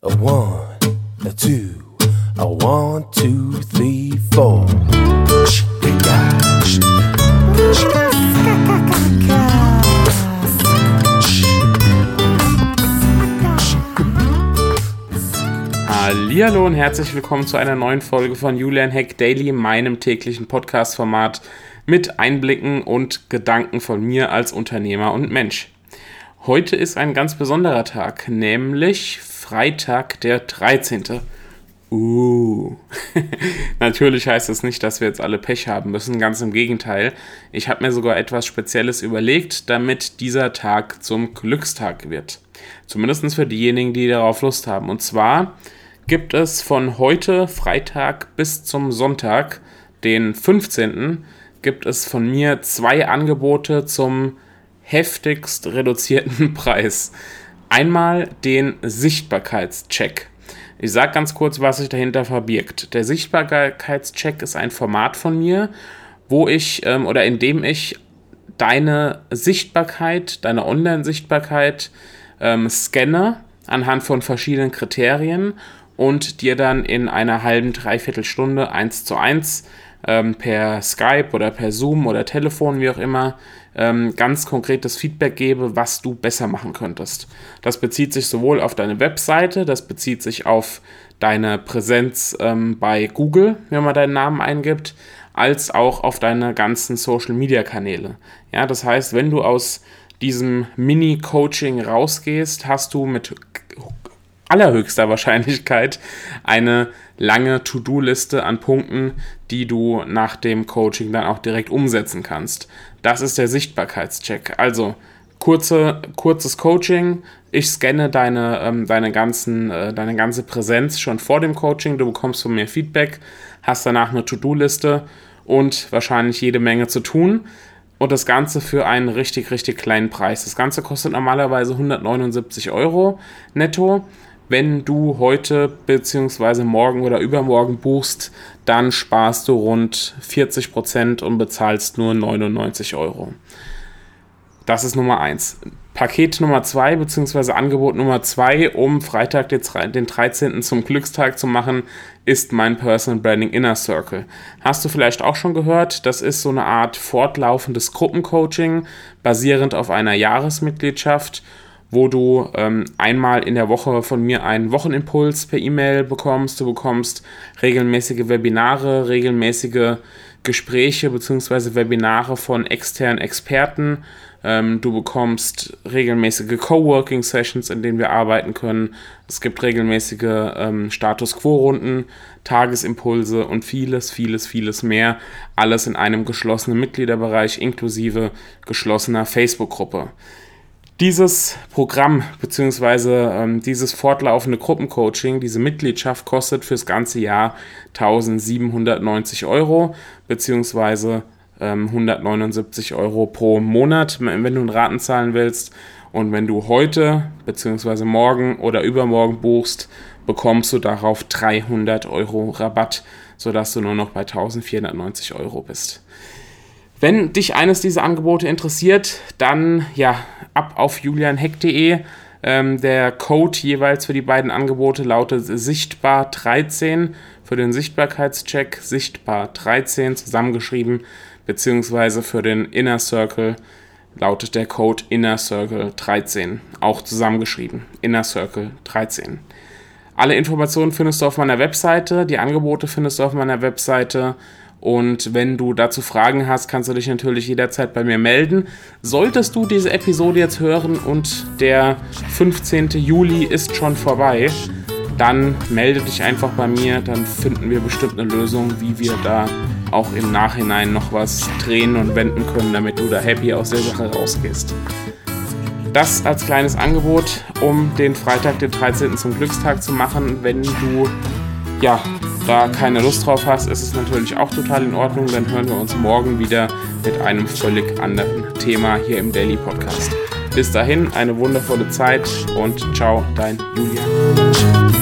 A one, a two, a one, two, three, four. Hallo und herzlich willkommen zu einer neuen Folge von Julian Heck Daily, meinem täglichen Podcast-Format mit Einblicken und Gedanken von mir als Unternehmer und Mensch. Heute ist ein ganz besonderer Tag, nämlich Freitag der 13. Uh. Natürlich heißt das nicht, dass wir jetzt alle Pech haben müssen, ganz im Gegenteil. Ich habe mir sogar etwas Spezielles überlegt, damit dieser Tag zum Glückstag wird. Zumindest für diejenigen, die darauf Lust haben. Und zwar gibt es von heute Freitag bis zum Sonntag, den 15., gibt es von mir zwei Angebote zum heftigst reduzierten Preis. Einmal den Sichtbarkeitscheck. Ich sage ganz kurz, was sich dahinter verbirgt. Der Sichtbarkeitscheck ist ein Format von mir, wo ich ähm, oder in dem ich deine Sichtbarkeit, deine Online-Sichtbarkeit ähm, scanne anhand von verschiedenen Kriterien und dir dann in einer halben, dreiviertel Stunde eins zu eins ähm, per Skype oder per Zoom oder Telefon, wie auch immer, ähm, ganz konkretes Feedback gebe, was du besser machen könntest. Das bezieht sich sowohl auf deine Webseite, das bezieht sich auf deine Präsenz ähm, bei Google, wenn man deinen Namen eingibt, als auch auf deine ganzen Social-Media-Kanäle. Ja, das heißt, wenn du aus diesem Mini-Coaching rausgehst, hast du mit allerhöchster Wahrscheinlichkeit eine lange To-Do-Liste an Punkten, die du nach dem Coaching dann auch direkt umsetzen kannst. Das ist der Sichtbarkeitscheck. Also kurze, kurzes Coaching. Ich scanne deine, ähm, deine, ganzen, äh, deine ganze Präsenz schon vor dem Coaching. Du bekommst von mir Feedback, hast danach eine To-Do-Liste und wahrscheinlich jede Menge zu tun. Und das Ganze für einen richtig, richtig kleinen Preis. Das Ganze kostet normalerweise 179 Euro netto. Wenn du heute bzw. morgen oder übermorgen buchst, dann sparst du rund 40% und bezahlst nur 99 Euro. Das ist Nummer 1. Paket Nummer 2 bzw. Angebot Nummer 2, um Freitag den 13. zum Glückstag zu machen, ist mein Personal Branding Inner Circle. Hast du vielleicht auch schon gehört? Das ist so eine Art fortlaufendes Gruppencoaching basierend auf einer Jahresmitgliedschaft wo du ähm, einmal in der Woche von mir einen Wochenimpuls per E-Mail bekommst. Du bekommst regelmäßige Webinare, regelmäßige Gespräche bzw. Webinare von externen Experten. Ähm, du bekommst regelmäßige Coworking-Sessions, in denen wir arbeiten können. Es gibt regelmäßige ähm, Status Quo-Runden, Tagesimpulse und vieles, vieles, vieles mehr. Alles in einem geschlossenen Mitgliederbereich inklusive geschlossener Facebook-Gruppe. Dieses Programm bzw. Ähm, dieses fortlaufende Gruppencoaching, diese Mitgliedschaft kostet fürs ganze Jahr 1790 Euro bzw. Ähm, 179 Euro pro Monat, wenn du einen Raten zahlen willst. Und wenn du heute bzw. morgen oder übermorgen buchst, bekommst du darauf 300 Euro Rabatt, sodass du nur noch bei 1490 Euro bist. Wenn dich eines dieser Angebote interessiert, dann ja, ab auf julianheck.de. Ähm, der Code jeweils für die beiden Angebote lautet sichtbar 13 für den Sichtbarkeitscheck, sichtbar 13 zusammengeschrieben, beziehungsweise für den Inner Circle lautet der Code Inner Circle 13, auch zusammengeschrieben, Inner Circle 13. Alle Informationen findest du auf meiner Webseite, die Angebote findest du auf meiner Webseite und wenn du dazu Fragen hast, kannst du dich natürlich jederzeit bei mir melden. Solltest du diese Episode jetzt hören und der 15. Juli ist schon vorbei, dann melde dich einfach bei mir, dann finden wir bestimmt eine Lösung, wie wir da auch im Nachhinein noch was drehen und wenden können, damit du da happy aus der Sache rausgehst. Das als kleines Angebot, um den Freitag, den 13. zum Glückstag zu machen, wenn du ja, da keine Lust drauf hast, ist es natürlich auch total in Ordnung. Dann hören wir uns morgen wieder mit einem völlig anderen Thema hier im Daily Podcast. Bis dahin eine wundervolle Zeit und ciao, dein Julian.